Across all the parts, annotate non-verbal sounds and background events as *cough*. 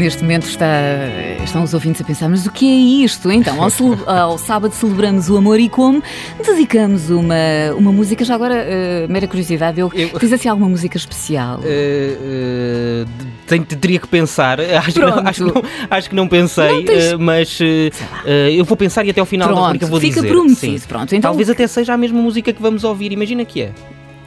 Neste momento está, estão os ouvintes a pensar, mas o que é isto? Então, ao, *laughs* ao sábado celebramos o amor e como dedicamos uma, uma música, já agora, eh, mera curiosidade, eu, Eu- tens assim alguma música especial? Eh, eh, tenho- teria que pensar, *laughs* acho que, não, acho, que não, acho que não pensei, Não tens- mas eu vou pensar e até ao final da Pronto, rubrica vou fica dizer. prometido, Sim. pronto. Então, Talvez até seja a mesma música que vamos ouvir, imagina que é.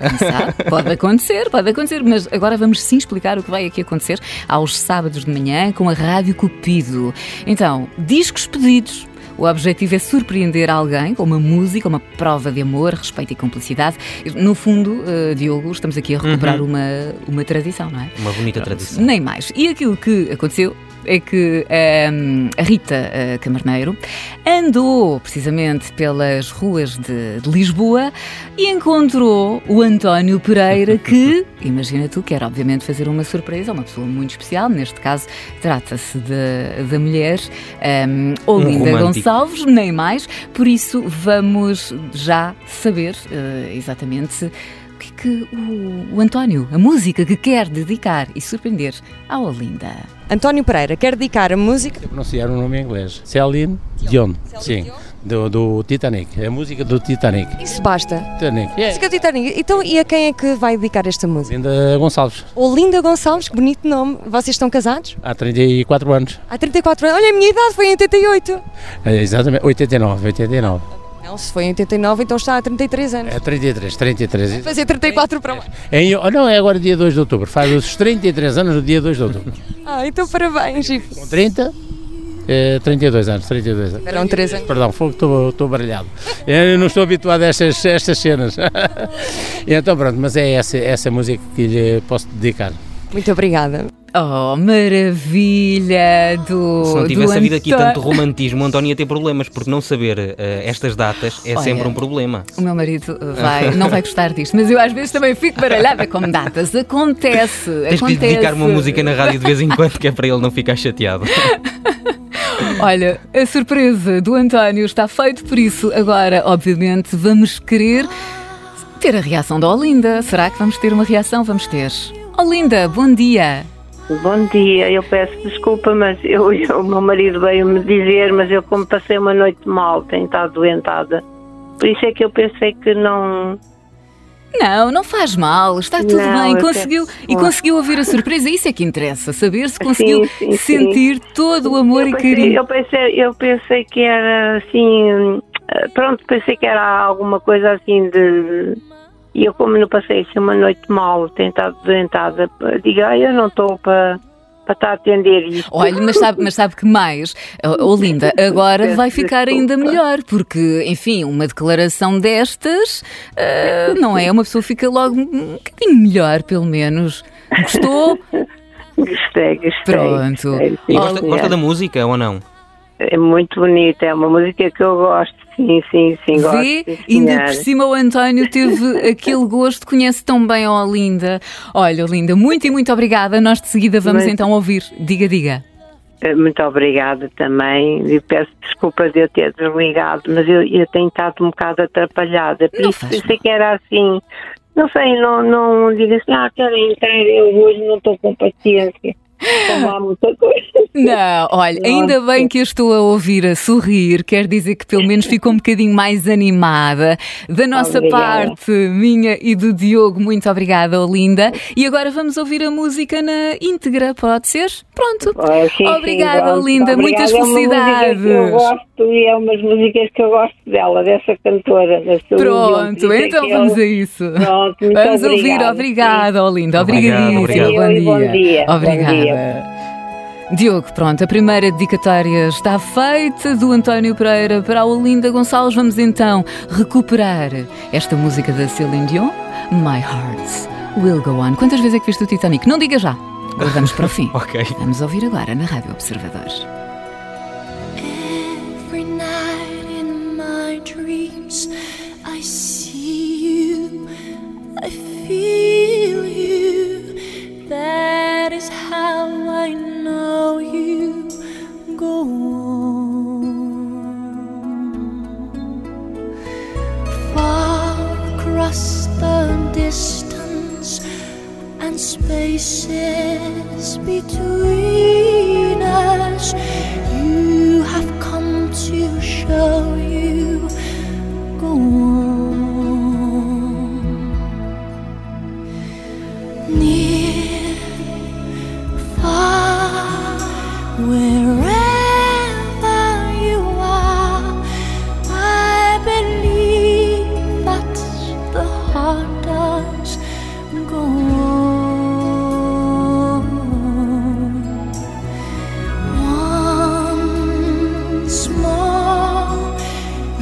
Quem sabe? Pode acontecer, pode acontecer, mas agora vamos sim explicar o que vai aqui acontecer aos sábados de manhã com a Rádio Cupido. Então, discos pedidos. O objetivo é surpreender alguém com uma música, uma prova de amor, respeito e cumplicidade. No fundo, eh, Diogo, estamos aqui a recuperar Uhum. uma, uma tradição, não é? Uma bonita tradição. Nem mais. E aquilo que aconteceu é que ehm, a Rita eh, Camarneiro andou precisamente pelas ruas de, de Lisboa e encontrou o António Pereira, que, *laughs* imagina tu, quer obviamente fazer uma surpresa a uma pessoa muito especial. Neste caso, trata-se da mulher ehm, Olinda romântico. Gonçalves, nem mais. Por isso, vamos já saber eh, exatamente. Que que o, o António, a música que quer dedicar e surpreender à Olinda? António Pereira quer dedicar a música. pronunciar o nome em inglês. Celine Dion. Sim, do, do Titanic. É a música do Titanic. Isso basta. Titanic. É. Música Titanic. Então, e a quem é que vai dedicar esta música? Linda Gonçalves, Olinda Gonçalves, que bonito nome. Vocês estão casados? há 34 anos. Há 34 anos. Olha, a minha idade foi em 88. É, exatamente, 89, 89. Não, se foi em 89, então está há 33 anos. É 33, 33. Fazer 34 para lá. Em, oh, não, é agora dia 2 de outubro. Faz os 33 anos no dia 2 de outubro. *laughs* Ah, então parabéns. E Com 30, é, 32 anos, 32 anos. Eram 3 anos. Perdão, fogo, estou, estou baralhado. Eu não estou habituado a estas, estas cenas. *laughs* então pronto, mas é essa, essa música que lhe posso dedicar. Muito obrigada. Oh, maravilha do. Se não tivesse havido aqui tanto romantismo, o António ia ter problemas, porque não saber eh, estas datas é Olha, sempre um problema. O meu marido vai, não vai gostar disto, mas eu às vezes também fico baralhada com datas. Acontece. Tens que lhe acontece. dedicar uma música na rádio de vez em quando, que é para ele não ficar chateado. *laughs* Olha, a surpresa do António está feito, por isso agora, obviamente, vamos querer ter a reação da Olinda. Será que vamos ter uma reação? Vamos ter. Olinda, bom dia. Bom dia, eu peço desculpa, mas *laughs* eu, o meu marido veio-me dizer, mas eu como passei uma noite mal, tenho estado doentada. Por isso é que eu pensei que não. Não, não faz mal, está tudo Não, bem. Conseguiu peço e conseguiu ouvir a surpresa. Isso é que interessa, saber se conseguiu sim, sim. sentir todo o amor eu, e pensei, carinho. eu, pensei, eu pensei que era assim. eh, Pronto, pensei que era alguma coisa assim de. E eu, como não passei assim uma noite mal, tenho estado doentada, digo, ah, eu não estou para para estar a atender isto. Olha, mas sabe, mas sabe que mais, oh, Olinda, agora Peço vai ficar ainda melhor, porque, enfim, uma declaração destas, ah, não é? Uma pessoa fica logo um bocadinho melhor, pelo menos. Gostou? *laughs* Gostei, gostei. Pronto. gostei, E gosta, gosta da música ou não? É muito bonita, é uma música que eu gosto, sim, sim, sim, gosto. Vê, sim, ainda por cima o António teve *laughs* aquele gosto, conhece tão bem a Olinda. Olha, Olinda, muito e muito obrigada. Nós de seguida vamos então ouvir. Diga, diga. Eh, Muito obrigada também. E peço desculpa de eu ter desligado, mas eu, eu tenho estado um bocado atrapalhada. Por Não isso faz pensei que era assim. Não sei, não, não diga assim, ah, quero entrar, eu hoje não estou com paciência. *laughs* Como há muita coisa. Não, olha, ainda bem que eu estou a ouvir a sorrir, quer dizer que pelo menos ficou um bocadinho mais animada. Da nossa Obrigada. parte, minha e do Diogo, muito obrigada, Olinda. E agora vamos ouvir a música na íntegra, pode ser? Pronto. Ah, sim, sim, Obrigada, gosto. Olinda, muitas Obrigada, É uma música felicidades. que eu gosto e é umas músicas que eu gosto dela, dessa cantora. Dion, Pronto, é então que eu- vamos a isso. Pronto, muito Vamos ouvir, obrigada. obrigada, Olinda. Obrigado, Obrigadíssima. obrigado. Bom E bom dia. dia, bom Obrigada. dia. Diogo, pronto, a primeira dedicatória está feita do António Pereira para a Olinda Gonçalves. Vamos então recuperar esta música da Celine Dion, My Heart Will Go On. Quantas vezes é que viste o Titanic? Não diga já. Guardamos para o fim. *laughs* Ok. Vamos ouvir agora na Rádio Observador. Spaces between us. You have come to show you go on. Near, far, wherever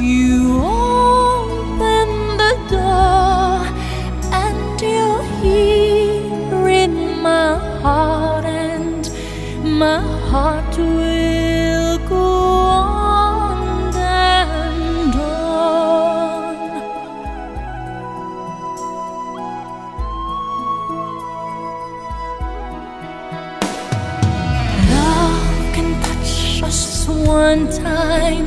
you open the door, and you're here in my heart, and my heart will go on and on. Love can touch us one time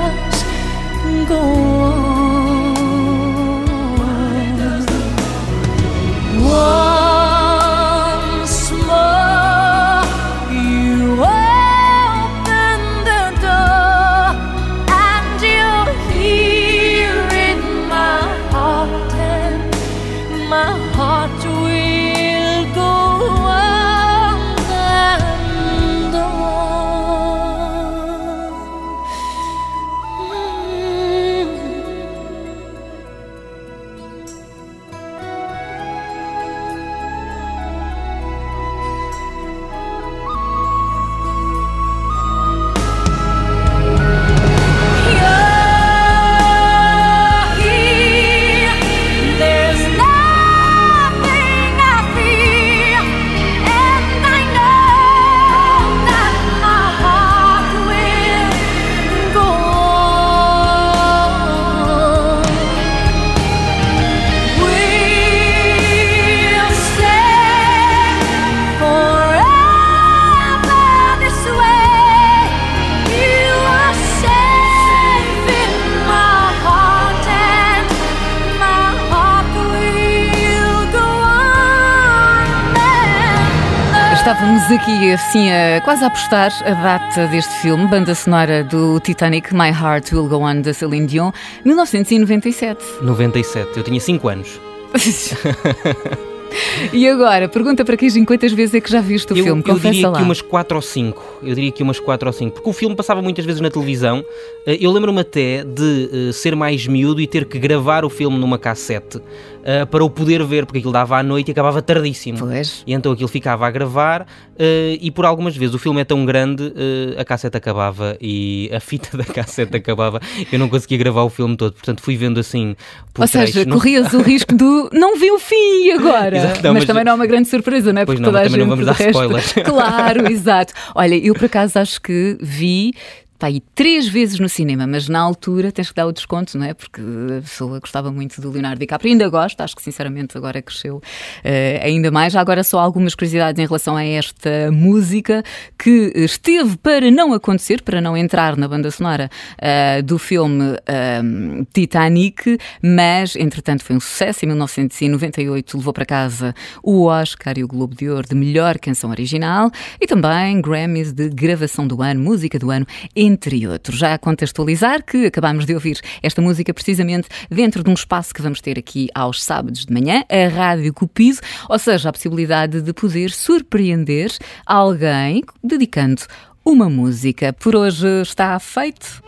heart does go Estávamos aqui assim a, quase a apostar a data deste filme, banda sonora do Titanic, My Heart Will Go On, da Celine Dion, 1997. 97, eu tinha 5 anos. *laughs* E agora, pergunta para Quijinho, quantas vezes é que já viste o eu, filme? eu Confessa diria lá. que umas 4 ou 5. Eu diria que umas 4 ou 5. Porque o filme passava muitas vezes na televisão. Eh, Eu lembro-me até de eh, ser mais miúdo e ter que gravar o filme numa cassete eh, para o poder ver, porque aquilo dava à noite e acabava tardíssimo. Pois. E então aquilo ficava a gravar eh, e por algumas vezes o filme é tão grande, eh, a cassete acabava e a fita *laughs* da cassete acabava. Eu não conseguia gravar o filme todo, portanto fui vendo assim por Ou seja. Não- corrias o risco do não vi o fim agora. *laughs* Exato, não, mas, mas- também não é uma grande surpresa, não é? Pois Porque não, toda a também não gente vamos dar resto... spoilers. *laughs* Claro, exato. Olha, eu por acaso acho que vi. Pá, aí três vezes no cinema, mas na altura tens que dar o desconto, não é? Porque a pessoa gostava muito do Leonardo DiCaprio, ainda gosta, acho que sinceramente agora cresceu eh, ainda mais. Agora só algumas curiosidades em relação a esta música que esteve para não acontecer, para não entrar na banda sonora eh, do filme eh, Titanic, mas entretanto foi um sucesso. Em 1998 levou para casa o Oscar e o Globo de Ouro de melhor canção original e também Grammys de gravação do ano, música do ano, entre outros. Já a contextualizar que acabamos de ouvir esta música precisamente dentro de um espaço que vamos ter aqui aos sábados de manhã, a Rádio Cupido, ou seja, a possibilidade de poder surpreender alguém dedicando uma música. Por hoje está feito.